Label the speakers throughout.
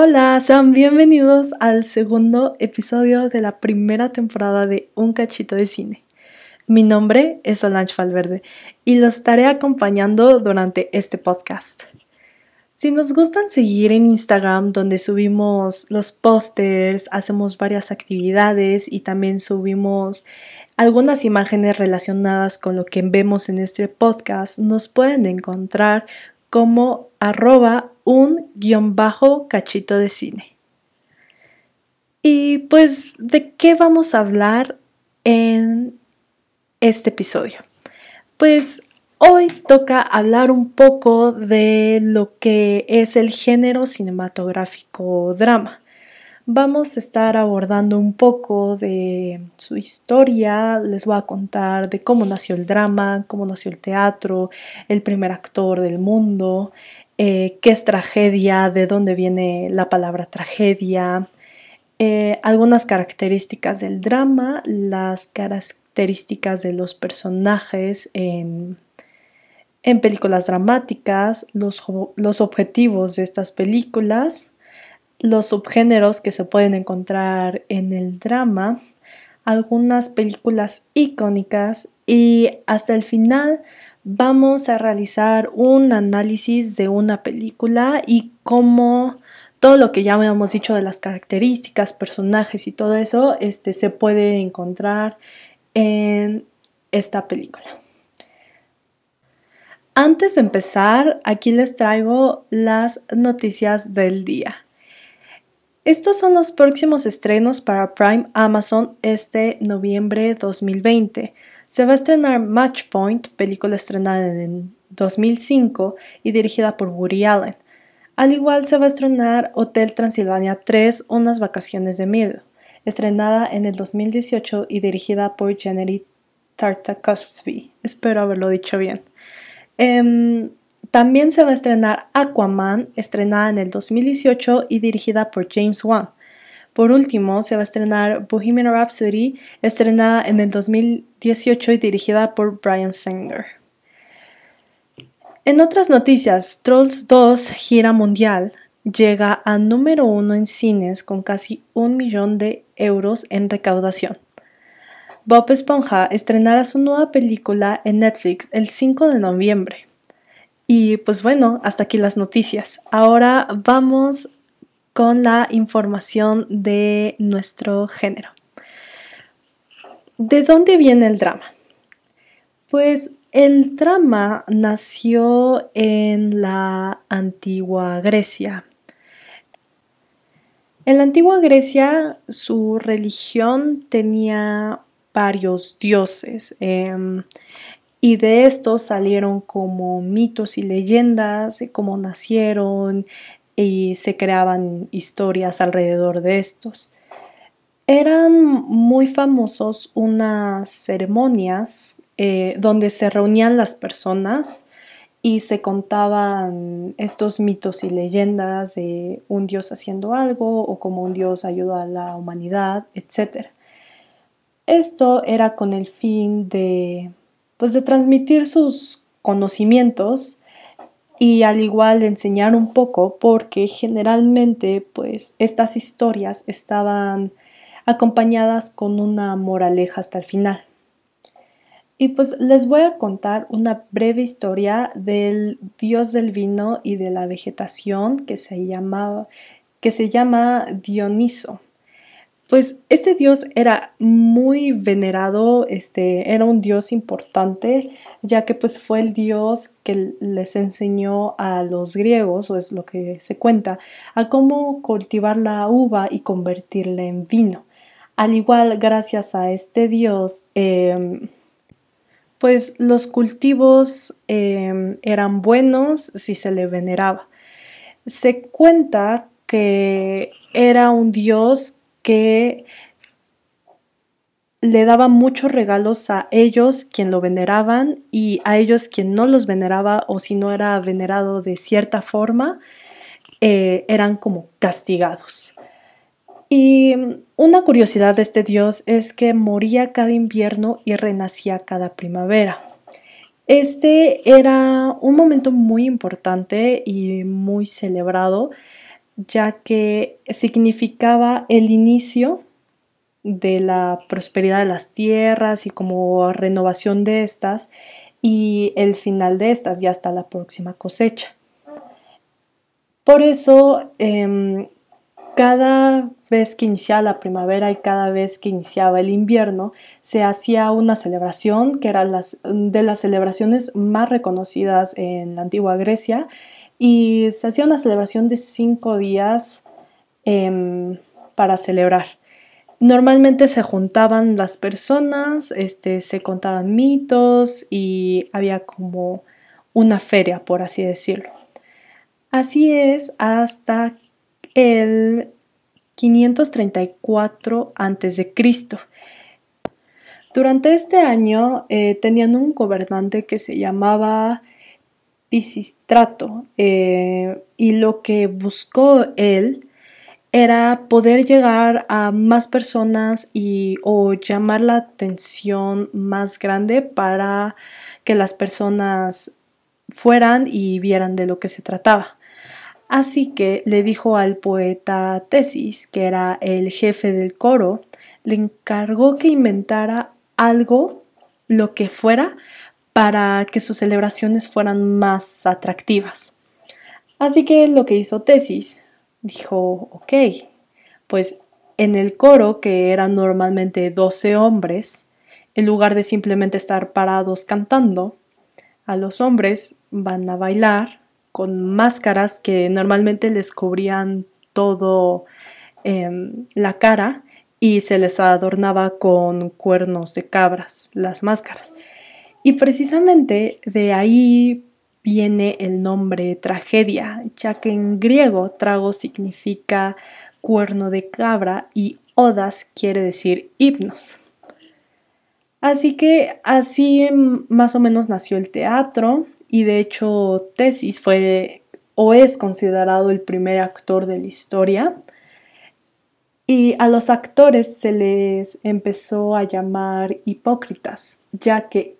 Speaker 1: Hola, sean bienvenidos al segundo episodio de la primera temporada de Un Cachito de Cine. Mi nombre es Solange Valverde y los estaré acompañando durante este podcast. Si nos gustan seguir en Instagram, donde subimos los pósters, hacemos varias actividades y también subimos algunas imágenes relacionadas con lo que vemos en este podcast, nos pueden encontrar como arroba un guion bajo cachito de cine. Y pues, ¿de qué vamos a hablar en este episodio? Pues hoy toca hablar un poco de lo que es el género cinematográfico drama vamos a estar abordando un poco de su historia, les voy a contar de cómo nació el drama, cómo nació el teatro, el primer actor del mundo, eh, qué es tragedia, de dónde viene la palabra tragedia, eh, algunas características del drama, las características de los personajes en, películas dramáticas, los, los objetivos de estas películas, los subgéneros que se pueden encontrar en el drama, algunas películas icónicas y hasta el final vamos a realizar un análisis de una película y cómo todo lo que ya habíamos dicho de las características, personajes y todo eso este, se puede encontrar en esta película. Antes de empezar, aquí les traigo las noticias del día. Estos son los próximos estrenos para Prime Amazon este noviembre 2020. Se va a estrenar Match Point, película estrenada en 2005 y dirigida por Woody Allen. Al igual se va a estrenar Hotel Transilvania 3, Unas vacaciones de miedo, estrenada en el 2018 y dirigida por Jenny Tartakovsky. Espero haberlo dicho bien. Em, también se va a estrenar Aquaman, estrenada en el 2018 y dirigida por James Wan. Por último, se va a estrenar Bohemian Rhapsody, estrenada en el 2018 y dirigida por Brian Singer. En otras noticias, Trolls 2 gira mundial llega a número uno en cines con casi un millón de euros en recaudación. Bob Esponja estrenará su nueva película en Netflix el 5 de noviembre. Y pues bueno, hasta aquí las noticias. Ahora vamos con la información de nuestro género. ¿De dónde viene el drama? Pues el drama nació en la antigua Grecia. En la antigua Grecia su religión tenía varios dioses. Em, y de estos salieron como mitos y leyendas cómo nacieron y se creaban historias alrededor de estos. Eran muy famosos unas ceremonias eh, donde se reunían las personas y se contaban estos mitos y leyendas de un dios haciendo algo o como un dios ayuda a la humanidad, etc. Esto era con el fin de pues de transmitir sus conocimientos y al igual enseñar un poco porque generalmente pues estas historias estaban acompañadas con una moraleja hasta el final. Y pues les voy a contar una breve historia del dios del vino y de la vegetación que se, llamaba, que se llama Dioniso. Pues este dios era muy venerado, este, era un dios importante, ya que pues fue el dios que les enseñó a los griegos, o es lo que se cuenta, a cómo cultivar la uva y convertirla en vino. Al igual, gracias a este dios, em, pues los cultivos em, eran buenos si se le veneraba. Se cuenta que era un dios que le daba muchos regalos a ellos quien lo veneraban y a ellos quien no los veneraba o si no era venerado de cierta forma, eh, eran como castigados. Y una curiosidad de este dios es que moría cada invierno y renacía cada primavera. Este era un momento muy importante y muy celebrado ya que significaba el inicio de la prosperidad de las tierras y como renovación de estas y el final de estas ya hasta la próxima cosecha. Por eso, em, cada vez que iniciaba la primavera y cada vez que iniciaba el invierno, se hacía una celebración que era las, de las celebraciones más reconocidas en la antigua Grecia y se hacía una celebración de cinco días em, para celebrar. Normalmente se juntaban las personas, este, se contaban mitos y había como una feria, por así decirlo. Así es hasta el 534 a.C. Durante este año eh, tenían un gobernante que se llamaba Pisistrato eh, y lo que buscó él era poder llegar a más personas y o llamar la atención más grande para que las personas fueran y vieran de lo que se trataba. Así que le dijo al poeta Tesis, que era el jefe del coro, le encargó que inventara algo, lo que fuera, para que sus celebraciones fueran más atractivas. Así que lo que hizo Tesis, dijo, ok, pues en el coro, que eran normalmente 12 hombres, en lugar de simplemente estar parados cantando, a los hombres van a bailar con máscaras que normalmente les cubrían todo em, la cara y se les adornaba con cuernos de cabras, las máscaras. Y precisamente de ahí viene el nombre tragedia, ya que en griego trago significa cuerno de cabra y odas quiere decir himnos. Así que así más o menos nació el teatro y de hecho Tesis fue o es considerado el primer actor de la historia. Y a los actores se les empezó a llamar hipócritas, ya que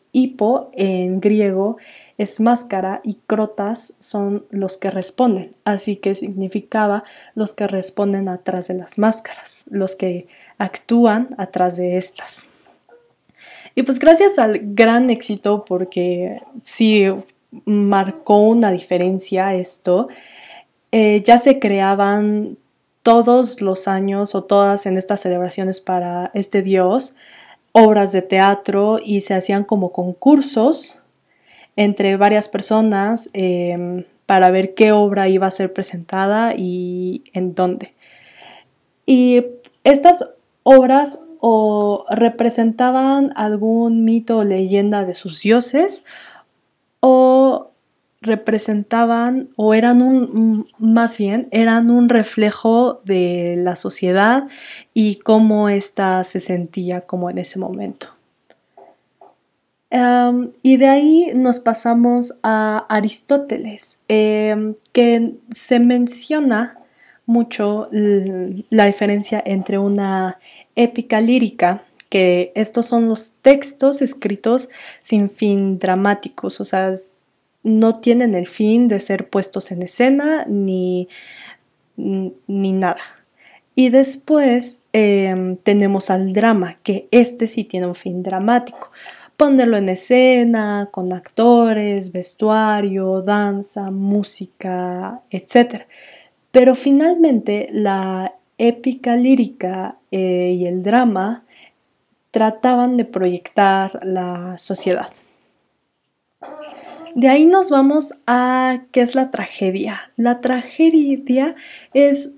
Speaker 1: en griego es máscara y crotas son los que responden, así que significaba los que responden atrás de las máscaras, los que actúan atrás de estas. Y pues gracias al gran éxito, porque sí marcó una diferencia esto. Eh, ya se creaban todos los años o todas en estas celebraciones para este dios obras de teatro y se hacían como concursos entre varias personas em, para ver qué obra iba a ser presentada y en dónde. Y estas obras o representaban algún mito o leyenda de sus dioses o representaban o eran un, más bien, eran un reflejo de la sociedad y cómo ésta se sentía como en ese momento. y de ahí nos pasamos a Aristóteles, em, que se menciona mucho la diferencia entre una épica lírica que estos son los textos escritos sin fin dramáticos, o sea, no tienen el fin de ser puestos en escena ni, ni nada. Y después em, tenemos al drama, que este sí tiene un fin dramático. Ponerlo en escena, con actores, vestuario, danza, música, etc. Pero finalmente la épica lírica eh, y el drama trataban de proyectar la sociedad. De ahí nos vamos a qué es la tragedia. La tragedia es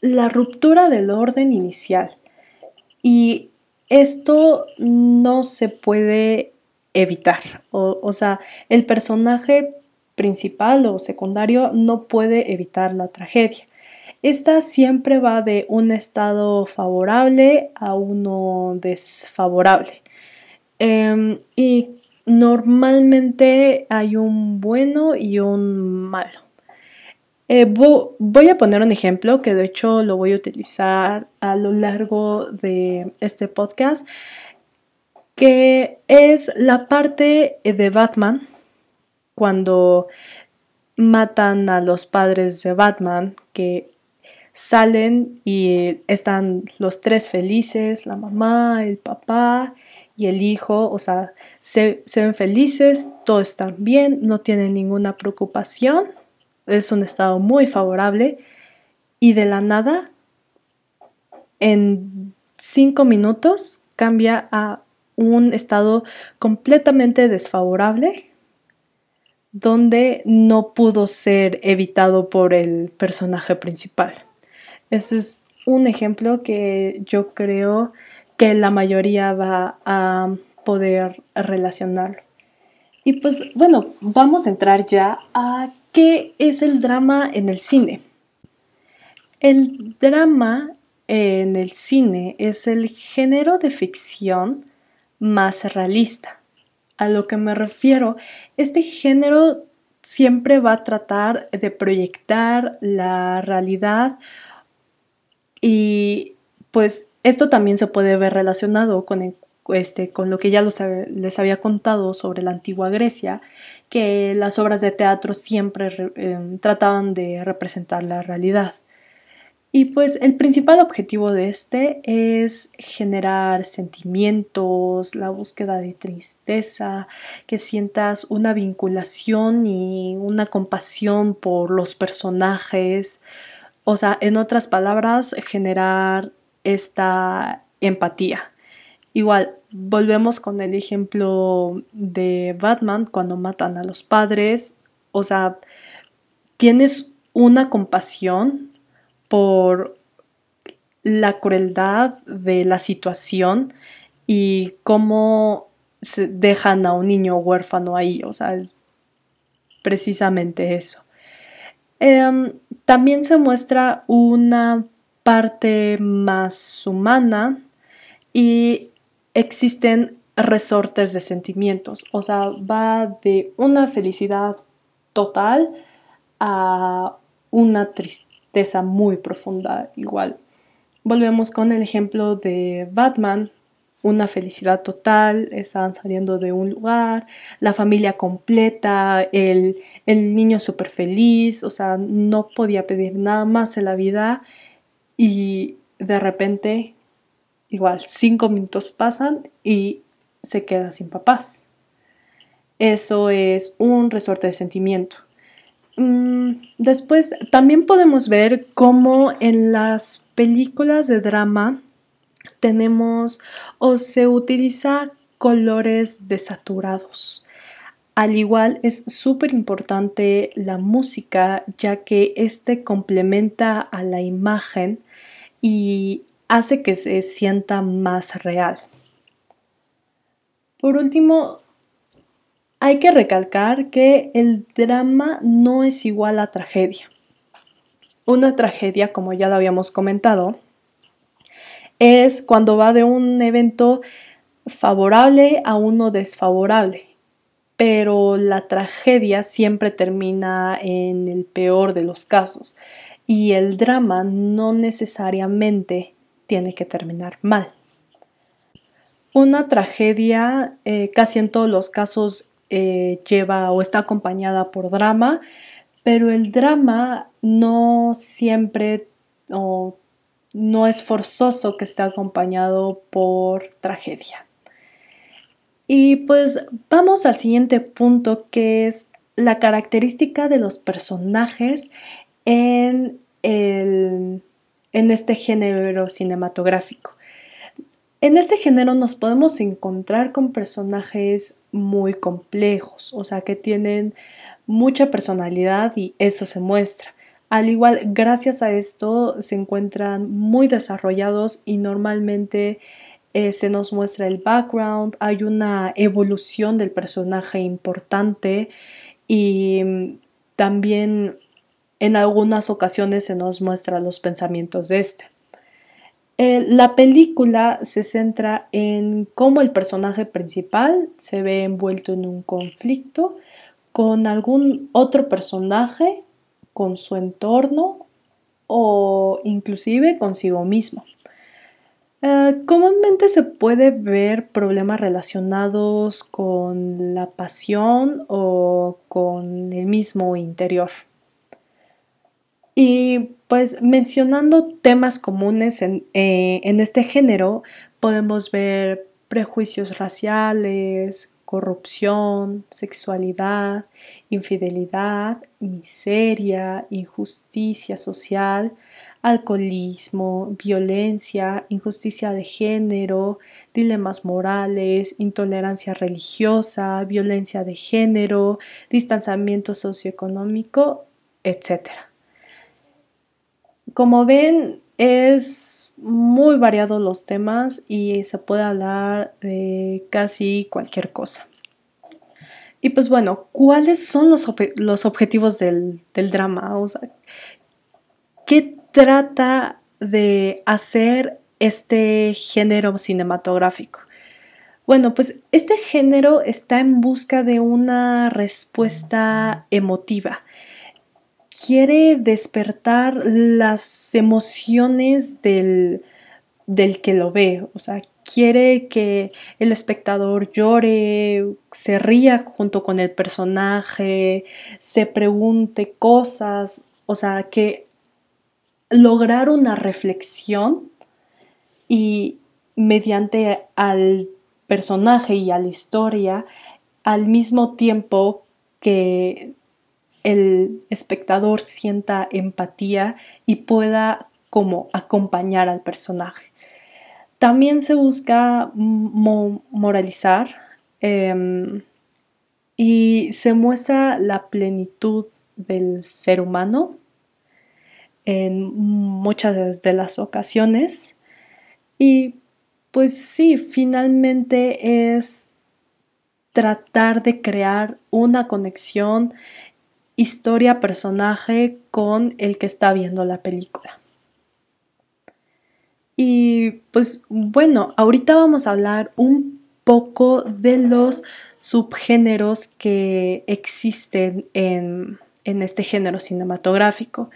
Speaker 1: la ruptura del orden inicial y esto no se puede evitar. O, sea, el personaje principal o secundario no puede evitar la tragedia. Esta siempre va de un estado favorable a uno desfavorable. Em, y normalmente hay un bueno y un malo. Eh, voy a poner un ejemplo que de hecho lo voy a utilizar a lo largo de este podcast, que es la parte de Batman cuando matan a los padres de Batman, que salen y están los tres felices, la mamá, el papá y el hijo, o sea, se, ven felices, todo está bien, no tienen ninguna preocupación, es un estado muy favorable y de la nada, en cinco minutos, cambia a un estado completamente desfavorable donde no pudo ser evitado por el personaje principal. Ese es un ejemplo que yo creo que la mayoría va a poder relacionar. Y pues bueno, vamos a entrar ya a qué es el drama en el cine. El drama en el cine es el género de ficción más realista. A lo que me refiero, este género siempre va a tratar de proyectar la realidad y pues esto también se puede ver relacionado con, este, con lo que ya les había contado sobre la antigua Grecia, que las obras de teatro siempre eh, trataban de representar la realidad. Y pues el principal objetivo de este es generar sentimientos, la búsqueda de tristeza, que sientas una vinculación y una compasión por los personajes. O sea, en otras palabras, generar esta empatía. Igual, volvemos con el ejemplo de Batman cuando matan a los padres. O sea, tienes una compasión por la crueldad de la situación y cómo se dejan a un niño huérfano ahí, o sea, es precisamente eso. Em, también se muestra una parte más humana y existen resortes de sentimientos, o sea, va de una felicidad total a una tristeza muy profunda igual. Volvemos con el ejemplo de Batman, una felicidad total, estaban saliendo de un lugar, la familia completa, el, el niño súper feliz, o sea, no podía pedir nada más en la vida y de repente, igual, cinco minutos pasan y se queda sin papás. Eso es un resorte de sentimiento. Mm, después también podemos ver cómo en las películas de drama tenemos o se utiliza colores desaturados. Al igual es súper importante la música ya que este complementa a la imagen y hace que se sienta más real. Por último, hay que recalcar que el drama no es igual a tragedia. Una tragedia, como ya lo habíamos comentado, es cuando va de un evento favorable a uno desfavorable, pero la tragedia siempre termina en el peor de los casos y el drama no necesariamente tiene que terminar mal. Una tragedia eh, casi en todos los casos eh, lleva o está acompañada por drama, pero el drama no siempre o no es forzoso que esté acompañado por tragedia. Y pues vamos al siguiente punto que es la característica de los personajes en, en este género cinematográfico. En este género nos podemos encontrar con personajes muy complejos, o sea, que tienen mucha personalidad y eso se muestra. Al igual, gracias a esto se encuentran muy desarrollados y normalmente eh, se nos muestra el background, hay una evolución del personaje importante y mm, también en algunas ocasiones se nos muestra los pensamientos de este. Eh, la película se centra en cómo el personaje principal se ve envuelto en un conflicto con algún otro personaje, con su entorno o inclusive consigo mismo. Eh, comúnmente se puede ver problemas relacionados con la pasión o con el mismo interior. Y pues mencionando temas comunes en, eh, en este género, podemos ver prejuicios raciales, corrupción, sexualidad, infidelidad, miseria, injusticia social, alcoholismo, violencia, injusticia de género, dilemas morales, intolerancia religiosa, violencia de género, distanciamiento socioeconómico, etc. Como ven, es muy variado los temas y se puede hablar de casi cualquier cosa. Y pues bueno, ¿cuáles son los, objetivos del, drama? O sea, ¿qué trata de hacer este género cinematográfico? Bueno, pues este género está en busca de una respuesta emotiva. Quiere despertar las emociones del, del que lo ve, o sea, quiere que el espectador llore, se ría junto con el personaje, se pregunte cosas, o sea, que lograr una reflexión y mediante al personaje y a la historia al mismo tiempo que el espectador sienta empatía y pueda como acompañar al personaje. También se busca moralizar em, y se muestra la plenitud del ser humano en muchas de las ocasiones. Y pues sí, finalmente es tratar de crear una conexión historia-personaje con el que está viendo la película. Y pues bueno, ahorita vamos a hablar un poco de los subgéneros que existen en, en este género cinematográfico.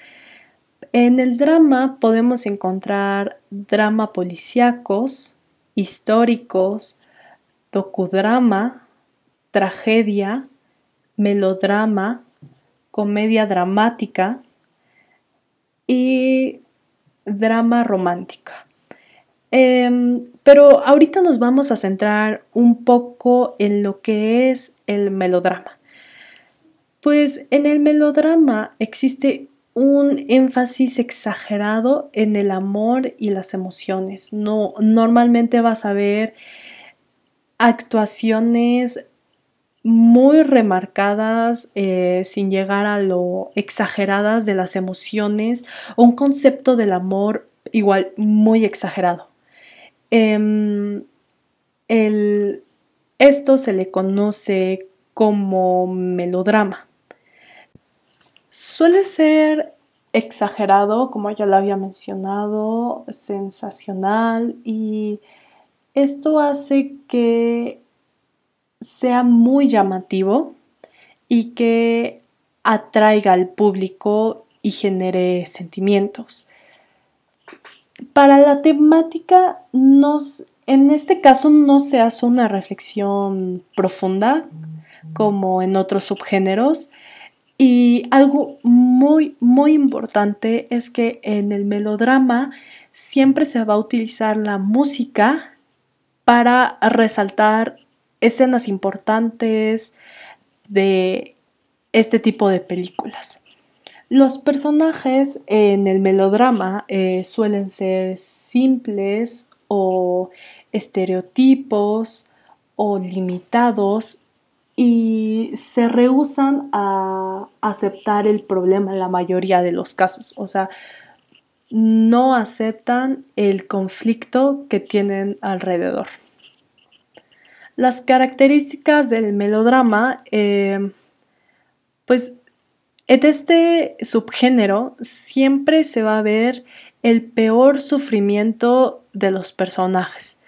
Speaker 1: En el drama podemos encontrar drama policíacos, históricos, docudrama, tragedia, melodrama, comedia dramática y drama romántica. Em, pero ahorita nos vamos a centrar un poco en lo que es el melodrama. Pues en el melodrama existe un énfasis exagerado en el amor y las emociones. No, normalmente vas a ver actuaciones muy remarcadas eh, sin llegar a lo exageradas de las emociones un concepto del amor igual muy exagerado. Em, esto se le conoce como melodrama. Suele ser exagerado, como ya lo había mencionado, sensacional y esto hace que sea muy llamativo y que atraiga al público y genere sentimientos para la temática, en este caso no se hace una reflexión profunda como en otros subgéneros. Y algo muy, muy importante es que en el melodrama siempre se va a utilizar la música para resaltar escenas importantes de este tipo de películas. Los personajes en el melodrama eh, suelen ser simples o estereotipos o limitados y se rehusan a aceptar el problema en la mayoría de los casos. O sea, no aceptan el conflicto que tienen alrededor. Las características del melodrama, eh, pues en este subgénero siempre se va a ver el peor sufrimiento de los personajes.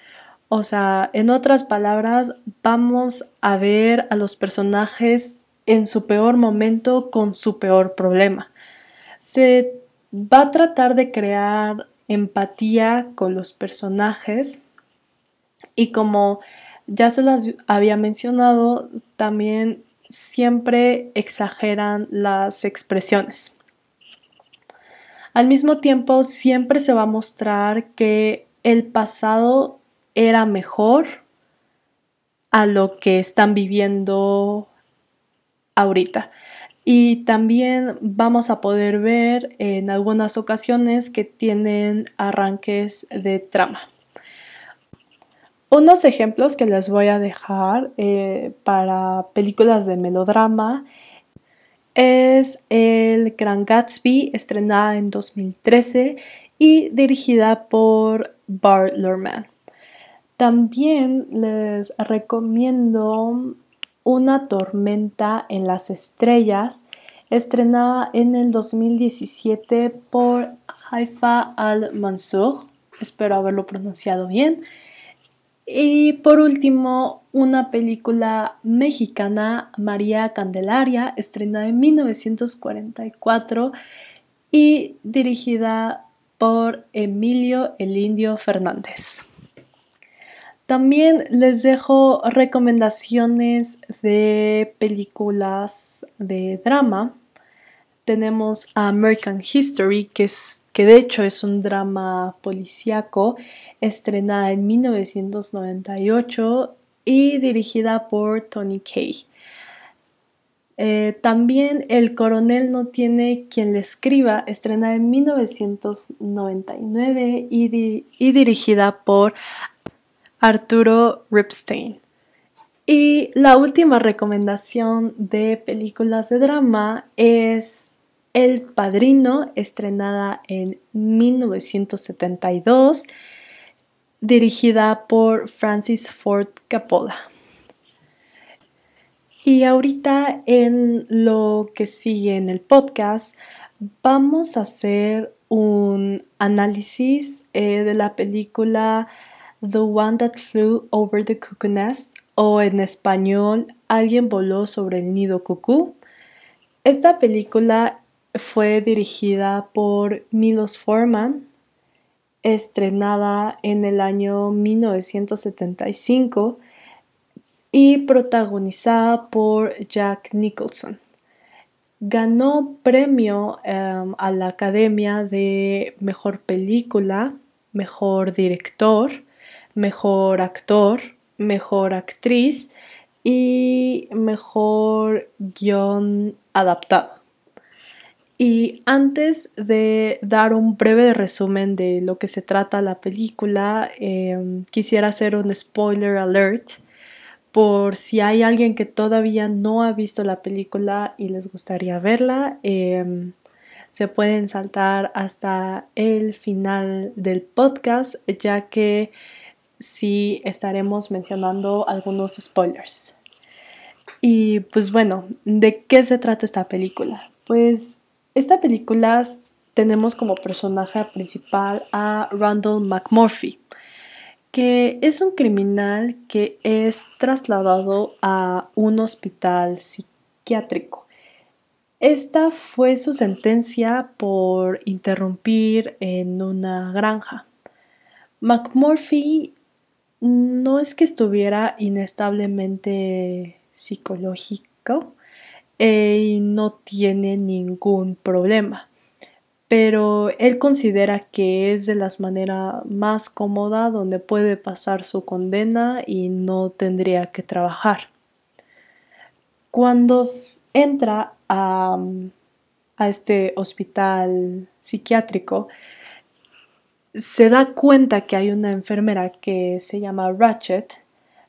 Speaker 1: O sea, en otras palabras, vamos a ver a los personajes en su peor momento con su peor problema. Se va a tratar de crear empatía con los personajes y como ya se las había mencionado, también siempre exageran las expresiones. Al mismo tiempo, siempre se va a mostrar que el pasado era mejor a lo que están viviendo ahorita. Y también vamos a poder ver en algunas ocasiones que tienen arranques de trama. Unos ejemplos que les voy a dejar eh, para películas de melodrama es El Gran Gatsby, estrenada en 2013 y dirigida por Bart. También les recomiendo Una tormenta en las estrellas, estrenada en el 2017 por Haifa al-Mansour. Espero haberlo pronunciado bien. Y por último, una película mexicana, María Candelaria, estrenada en 1944 y dirigida por Emilio el Indio Fernández. También les dejo recomendaciones de películas de drama. Tenemos American History, que, es, que de hecho es un drama policíaco estrenada en 1998 y dirigida por Tony Kay. Eh, también El coronel no tiene quien le escriba, estrenada en 1999 y, y dirigida por Arturo Ripstein. Y la última recomendación de películas de drama es El Padrino, estrenada en 1972 dirigida por Francis Ford Coppola. Y ahorita en lo que sigue en el podcast vamos a hacer un análisis eh, de la película The One That Flew Over the Cuckoo Nest o en español Alguien voló sobre el nido cucú. Esta película fue dirigida por Milos Forman estrenada en el año 1975 y protagonizada por Jack Nicholson. Ganó premio em, a la Academia de Mejor Película, Mejor Director, Mejor Actor, Mejor Actriz y Mejor Guión Adaptado. Y antes de dar un breve resumen de lo que se trata la película, em, quisiera hacer un spoiler alert por si hay alguien que todavía no ha visto la película y les gustaría verla. Em, se pueden saltar hasta el final del podcast, ya que sí estaremos mencionando algunos spoilers. Y pues bueno, ¿de qué se trata esta película? Pues esta película tenemos como personaje principal a Randall McMurphy, que es un criminal que es trasladado a un hospital psiquiátrico. Esta fue su sentencia por interrumpir en una granja. McMurphy no es que estuviera inestablemente psicológico, y no tiene ningún problema. Pero él considera que es de las maneras más cómoda donde puede pasar su condena y no tendría que trabajar. Cuando entra a, a este hospital psiquiátrico, se da cuenta que hay una enfermera que se llama Ratchet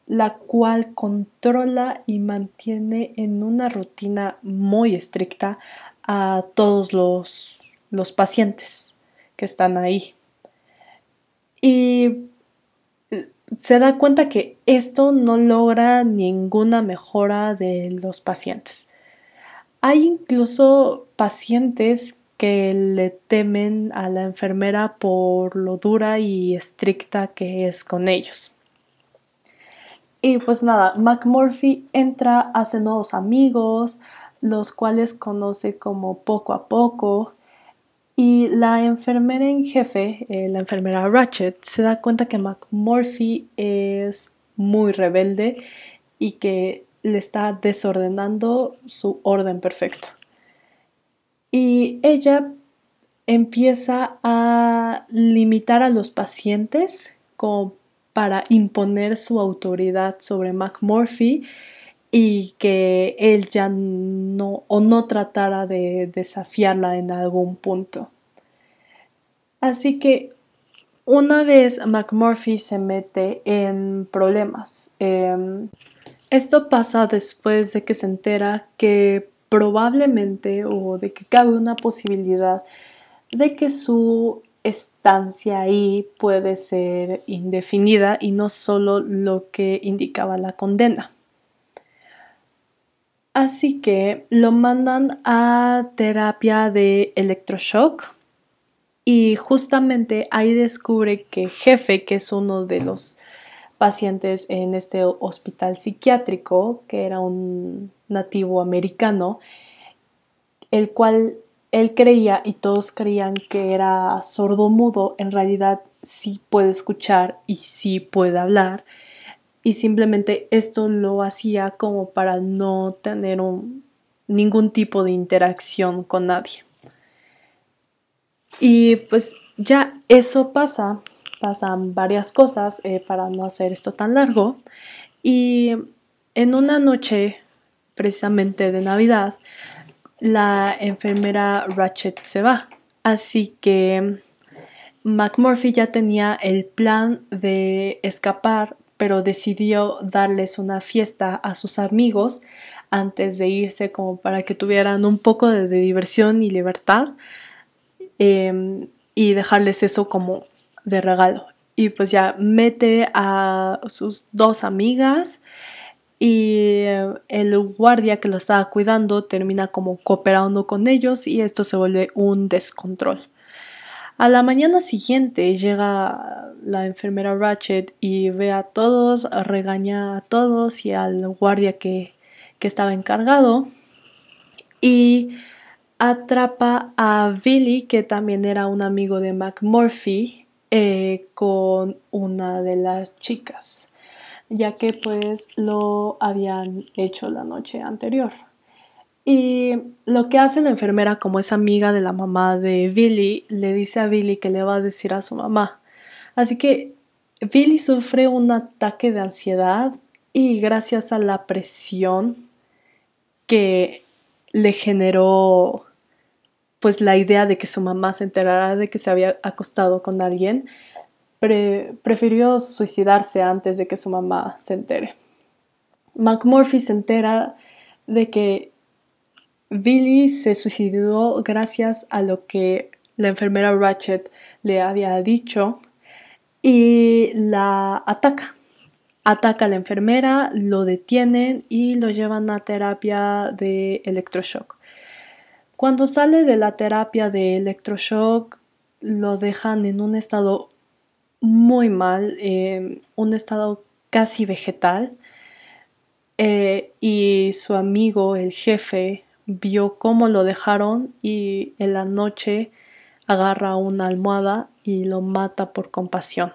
Speaker 1: la cual controla y mantiene en una rutina muy estricta a todos los, pacientes que están ahí. Y eh, se da cuenta que esto no logra ninguna mejora de los pacientes. Hay incluso pacientes que le temen a la enfermera por lo dura y estricta que es con ellos. Y pues nada, McMurphy entra, hace nuevos amigos, los cuales conoce como poco a poco. Y la enfermera en jefe, eh, la enfermera Ratchet, se da cuenta que McMurphy es muy rebelde y que le está desordenando su orden perfecto. Y ella empieza a limitar a los pacientes como para imponer su autoridad sobre McMurphy y que él ya no o no tratara de desafiarla en algún punto. Así que una vez McMurphy se mete en problemas. Em, esto pasa después de que se entera que probablemente o de que cabe una posibilidad de que su estancia ahí puede ser indefinida y no solo lo que indicaba la condena. Así que lo mandan a terapia de electroshock y justamente ahí descubre que Jefe, que es uno de los pacientes en este hospital psiquiátrico, que era un nativo americano, el cual él creía y todos creían que era sordo-mudo, en realidad sí puede escuchar y sí puede hablar. Y simplemente esto lo hacía como para no tener ningún tipo de interacción con nadie. Y pues ya eso pasa, pasan varias cosas eh, para no hacer esto tan largo. Y en una noche, precisamente de Navidad, la enfermera Ratchet se va. Así que McMurphy ya tenía el plan de escapar, pero decidió darles una fiesta a sus amigos antes de irse como para que tuvieran un poco de diversión y libertad. Em, y dejarles eso como de regalo. Y pues ya mete a sus dos amigas y el guardia que lo estaba cuidando termina como cooperando con ellos y esto se vuelve un descontrol. A la mañana siguiente llega la enfermera Ratchet y ve a todos, regaña a todos y al guardia que, que estaba encargado y atrapa a Billy, que también era un amigo de McMurphy, eh, con una de las chicas, ya que pues lo habían hecho la noche anterior. Y lo que hace la enfermera, como es amiga de la mamá de Billy, le dice a Billy que le va a decir a su mamá. Así que Billy sufre un ataque de ansiedad y gracias a la presión que le generó pues la idea de que su mamá se enterara de que se había acostado con alguien, prefirió suicidarse antes de que su mamá se entere. McMurphy se entera de que Billy se suicidó gracias a lo que la enfermera Ratchet le había dicho y la ataca. Ataca a la enfermera, lo detienen y lo llevan a terapia de electroshock. Cuando sale de la terapia de electroshock, lo dejan en un estado muy mal, em, un estado casi vegetal. Eh, y su amigo, el jefe, vio cómo lo dejaron y en la noche agarra una almohada y lo mata por compasión.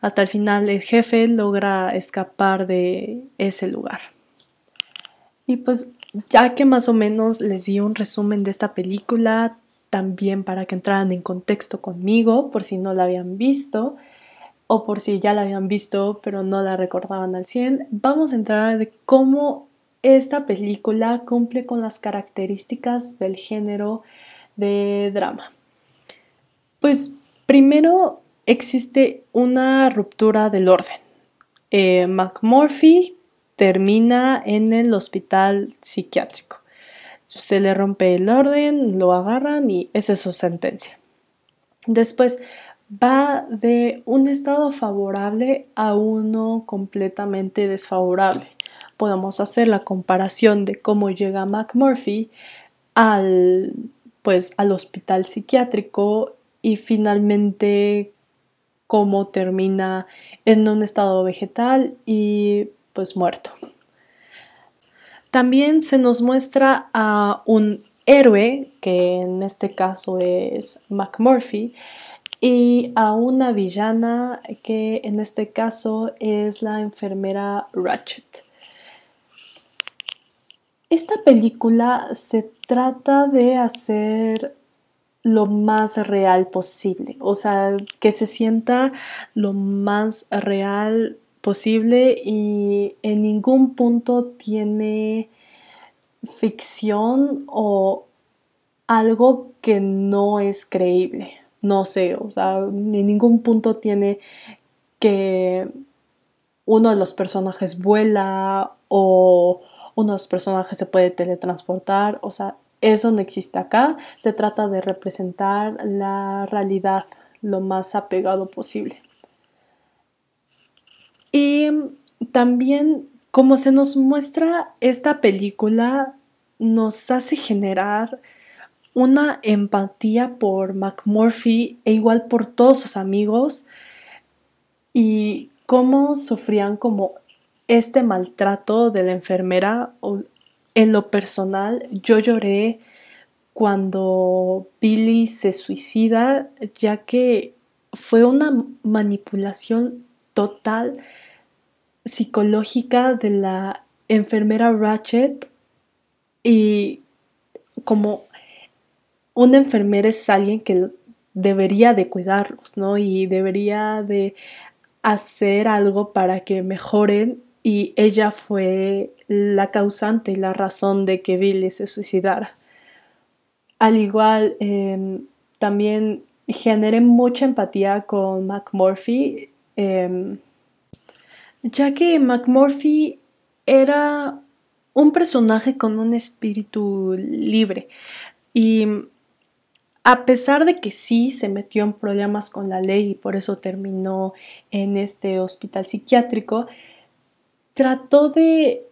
Speaker 1: Hasta el final el jefe logra escapar de ese lugar. Y pues ya que más o menos les di un resumen de esta película, también para que entraran en contexto conmigo, por si no la habían visto o por si ya la habían visto pero no la recordaban al 100, vamos a entrar de cómo esta película cumple con las características del género de drama. Pues primero existe una ruptura del orden. Eh, McMurphy termina en el hospital psiquiátrico. Se le rompe el orden, lo agarran y esa es su sentencia. Después va de un estado favorable a uno completamente desfavorable. Podemos hacer la comparación de cómo llega McMurphy al pues al hospital psiquiátrico y finalmente cómo termina en un estado vegetal y pues muerto. También se nos muestra a un héroe, que en este caso es McMurphy, y a una villana, que en este caso es la enfermera Ratchet. Esta película se trata de hacer lo más real posible, o sea, que se sienta lo más real posible y en ningún punto tiene ficción o algo que no es creíble. No sé, o sea, en ningún punto tiene que uno de los personajes vuela o uno de los personajes se puede teletransportar, o sea, eso no existe acá. Se trata de representar la realidad lo más apegado posible. Y también, como se nos muestra esta película, nos hace generar una empatía por McMurphy e igual por todos sus amigos y cómo sufrían como este maltrato de la enfermera. En lo personal, yo lloré cuando Billy se suicida, ya que fue una manipulación total psicológica de la enfermera Ratchet y como una enfermera es alguien que debería de cuidarlos, ¿no? Y debería de hacer algo para que mejoren y ella fue la causante y la razón de que Billy se suicidara. Al igual, em, también generé mucha empatía con McMurphy, em, ya que McMurphy era un personaje con un espíritu libre y a pesar de que sí se metió en problemas con la ley y por eso terminó en este hospital psiquiátrico, trató de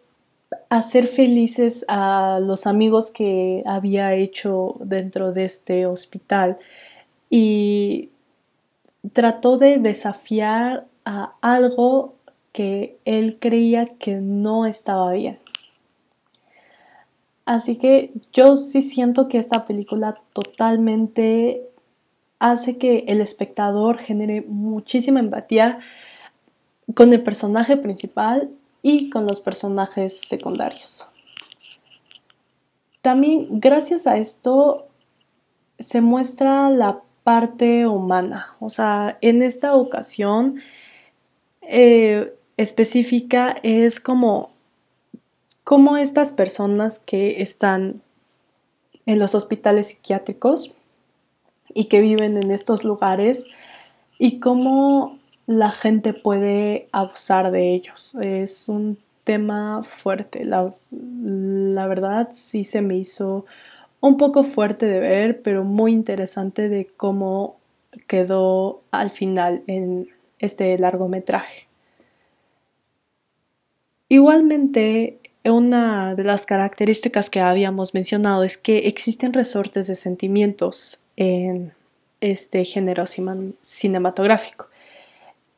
Speaker 1: hacer felices a los amigos que había hecho dentro de este hospital y trató de desafiar a algo que él creía que no estaba bien. Así que yo sí siento que esta película totalmente hace que el espectador genere muchísima empatía con el personaje principal y con los personajes secundarios. También gracias a esto se muestra la parte humana, o sea, en esta ocasión eh, específica es como, estas personas que están en los hospitales psiquiátricos y que viven en estos lugares y cómo la gente puede abusar de ellos. Es un tema fuerte. La, verdad sí se me hizo un poco fuerte de ver, pero muy interesante de cómo quedó al final en este largometraje. Igualmente, una de las características que habíamos mencionado es que existen resortes de sentimientos en este género cinematográfico.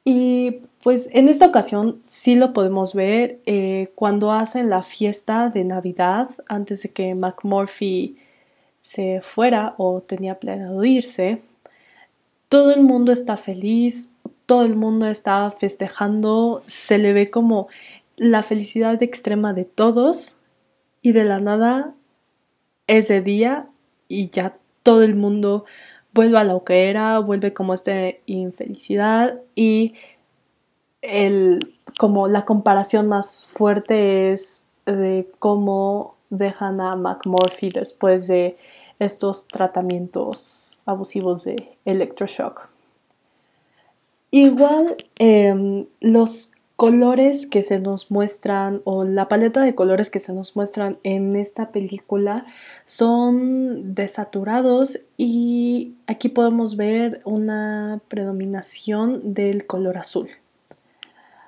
Speaker 1: Y pues en esta ocasión sí lo podemos ver eh, cuando hacen la fiesta de Navidad antes de que McMurphy se fuera o tenía planeado irse. Todo el mundo está feliz, todo el mundo está festejando, se le ve como la felicidad extrema de todos y de la nada ese día y ya todo el mundo vuelve a lo que era, vuelve como esta infelicidad y el, como la comparación más fuerte es de cómo dejan a McMurphy después de estos tratamientos abusivos de electroshock. Igual em, los colores que se nos muestran o la paleta de colores que se nos muestran en esta película son desaturados y aquí podemos ver una predominación del color azul.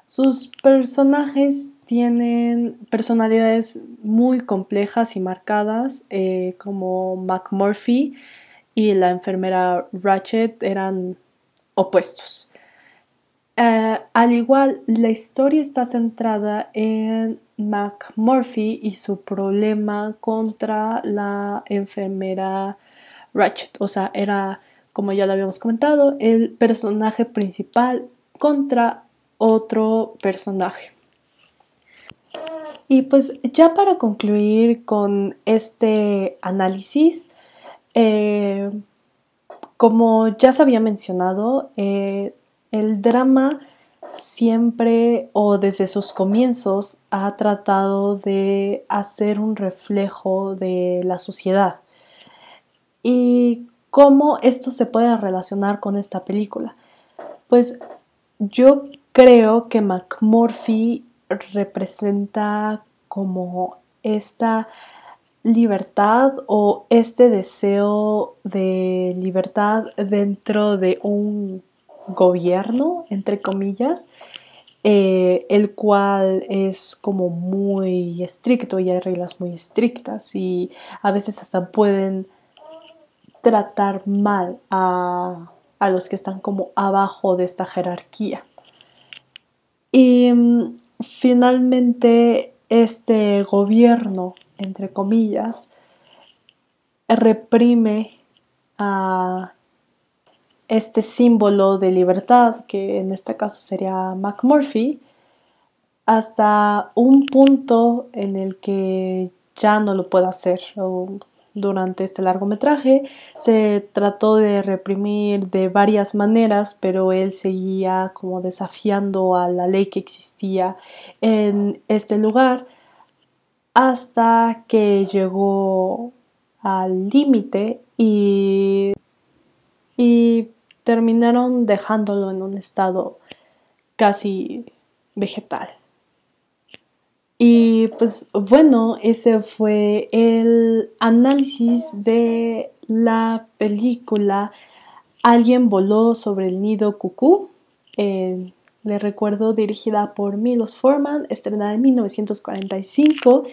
Speaker 1: Sus personajes tienen personalidades muy complejas y marcadas, eh, como McMurphy y la enfermera Ratchet eran opuestos. Eh, al igual, la historia está centrada en McMurphy y su problema contra la enfermera Ratchet. O sea, era, como ya lo habíamos comentado, el personaje principal contra otro personaje. Y pues ya para concluir con este análisis, eh, como ya se había mencionado, eh, el drama siempre o desde sus comienzos ha tratado de hacer un reflejo de la sociedad y cómo esto se puede relacionar con esta película. Pues yo creo que McMurphy representa como esta libertad o este deseo de libertad dentro de un gobierno, entre comillas, eh, el cual es como muy estricto y hay reglas muy estrictas y a veces hasta pueden tratar mal a, a los que están como abajo de esta jerarquía. Y mm, finalmente este gobierno, entre comillas, reprime a este símbolo de libertad, que en este caso sería McMurphy, hasta un punto en el que ya no lo puede hacer. Durante este largometraje se trató de reprimir de varias maneras, pero él seguía como desafiando a la ley que existía en este lugar hasta que llegó al límite y, y terminaron dejándolo en un estado casi vegetal. Y pues bueno, ese fue el análisis de la película Alguien voló sobre el nido cucú. Eh, le recuerdo dirigida por Milos Forman, estrenada en 1945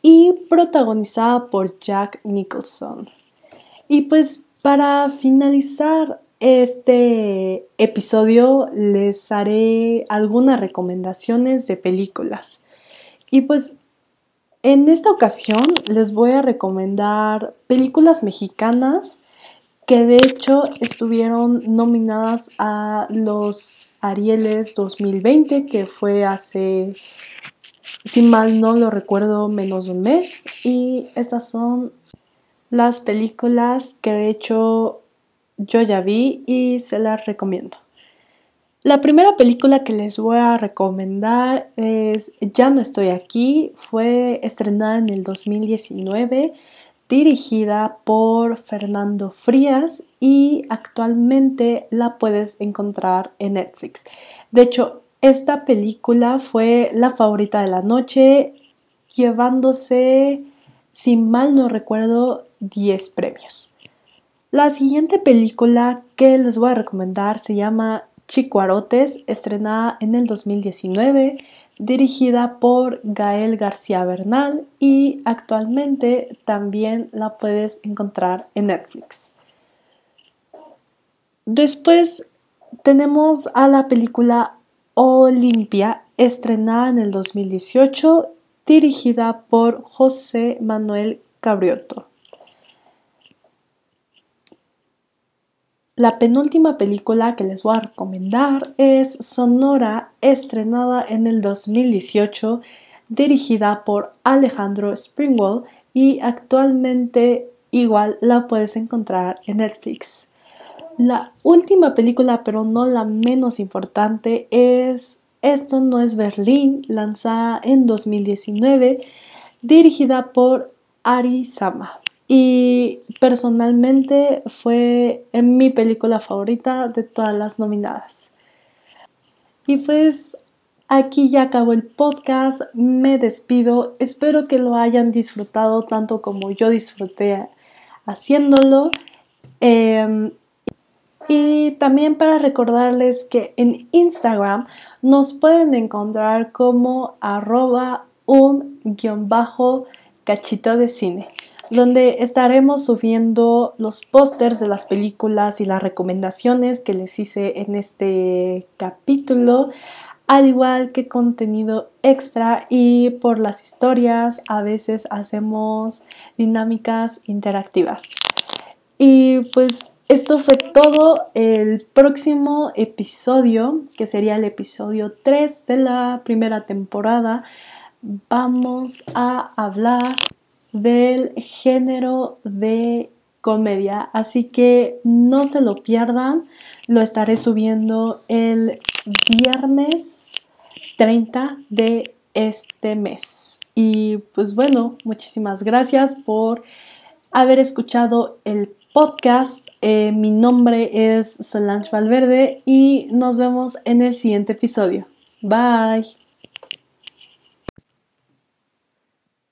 Speaker 1: y protagonizada por Jack Nicholson. Y pues para finalizar este episodio les haré algunas recomendaciones de películas. Y pues en esta ocasión les voy a recomendar películas mexicanas que de hecho estuvieron nominadas a los Arieles 2020, que fue hace, si mal no lo recuerdo, menos de un mes. Y estas son las películas que de hecho yo ya vi y se las recomiendo. La primera película que les voy a recomendar es Ya no estoy aquí. Fue estrenada en el 2019, dirigida por Fernando Frías y actualmente la puedes encontrar en Netflix. De hecho, esta película fue la favorita de la noche, llevándose, si mal no recuerdo, 10 premios. La siguiente película que les voy a recomendar se llama Chicuarotes, estrenada en el 2019, dirigida por Gael García Bernal y actualmente también la puedes encontrar en Netflix. Después tenemos a la película Olimpia, estrenada en el 2018, dirigida por José Manuel Cabriotto. La penúltima película que les voy a recomendar es Sonora, estrenada en el 2018, dirigida por Alejandro Springwell y actualmente igual la puedes encontrar en Netflix. La última película, pero no la menos importante, es Esto no es Berlín, lanzada en 2019, dirigida por Ari Sama y personalmente fue en mi película favorita de todas las nominadas. Y pues aquí ya acabó el podcast, me despido, espero que lo hayan disfrutado tanto como yo disfruté haciéndolo. Em, y también para recordarles que en Instagram nos pueden encontrar como arroba un guion bajo cachito de cine donde estaremos subiendo los pósters de las películas y las recomendaciones que les hice en este capítulo, al igual que contenido extra y por las historias a veces hacemos dinámicas interactivas. Y pues esto fue todo. El próximo episodio, que sería el episodio 3 de la primera temporada, vamos a hablar del género de comedia, así que no se lo pierdan. Lo estaré subiendo el viernes 30 de este mes. Y pues bueno, muchísimas gracias por haber escuchado el podcast. Eh, mi nombre es Solange Valverde y nos vemos en el siguiente episodio. Bye.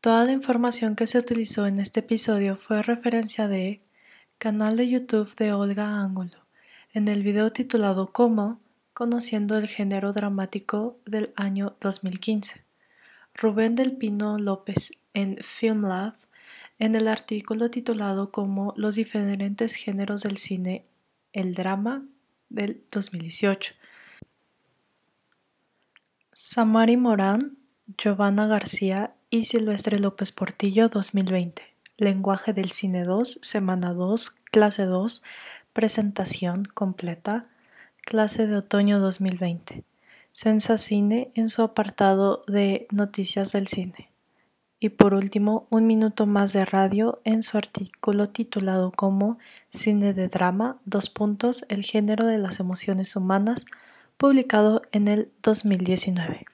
Speaker 1: Toda la información que se utilizó en este episodio fue referencia de canal de YouTube de Olga Ángulo, en el video titulado Como Conociendo el género dramático del año 2015. Rubén del Pino López en FilmLab en el artículo titulado como Los diferentes géneros del cine, el drama del 2018. Samari Morán, Giovanna García y Silvestre López Portillo 2020. Lenguaje del Cine 2, Semana 2, Clase 2, Presentación completa, Clase de Otoño 2020. Sensa Cine en su apartado de Noticias del Cine. Y por último, un minuto más de radio en su artículo titulado como Cine de Drama, dos puntos, el género de las emociones humanas, publicado en el 2019.